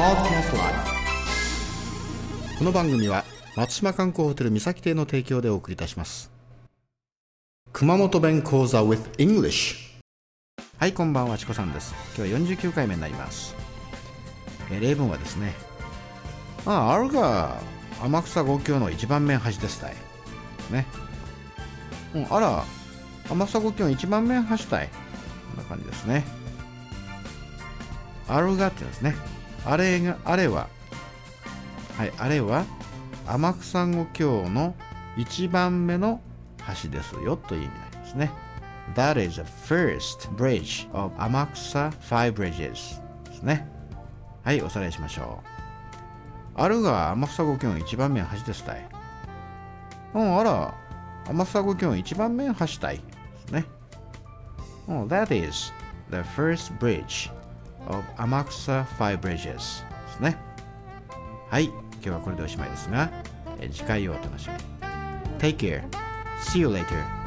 この番組は松島観光ホテル三崎邸の提供でお送りいたします。熊本弁講座 with English はいこんばんはチコさんです。今日は49回目になります。え例文はですねあああるが天草五橋の一番目橋ですたい。ね。うんあら天草五橋の一番目橋たい。こんな感じですね。あるがって言うんですね。あれがあれははいあれは天草五橋の一番目の橋ですよという意味なりますね。That is the first bridge of 天草 five bridges ですね。はいおさらいしましょう。あるが天草五橋の一番目の橋ですたい。うんあら天草五橋の一番目の橋たいですね。うん That is the first bridge of Amaksa five bridges ですねはい今日はこれでおしまいですがえ次回をお楽しみに Take care See you later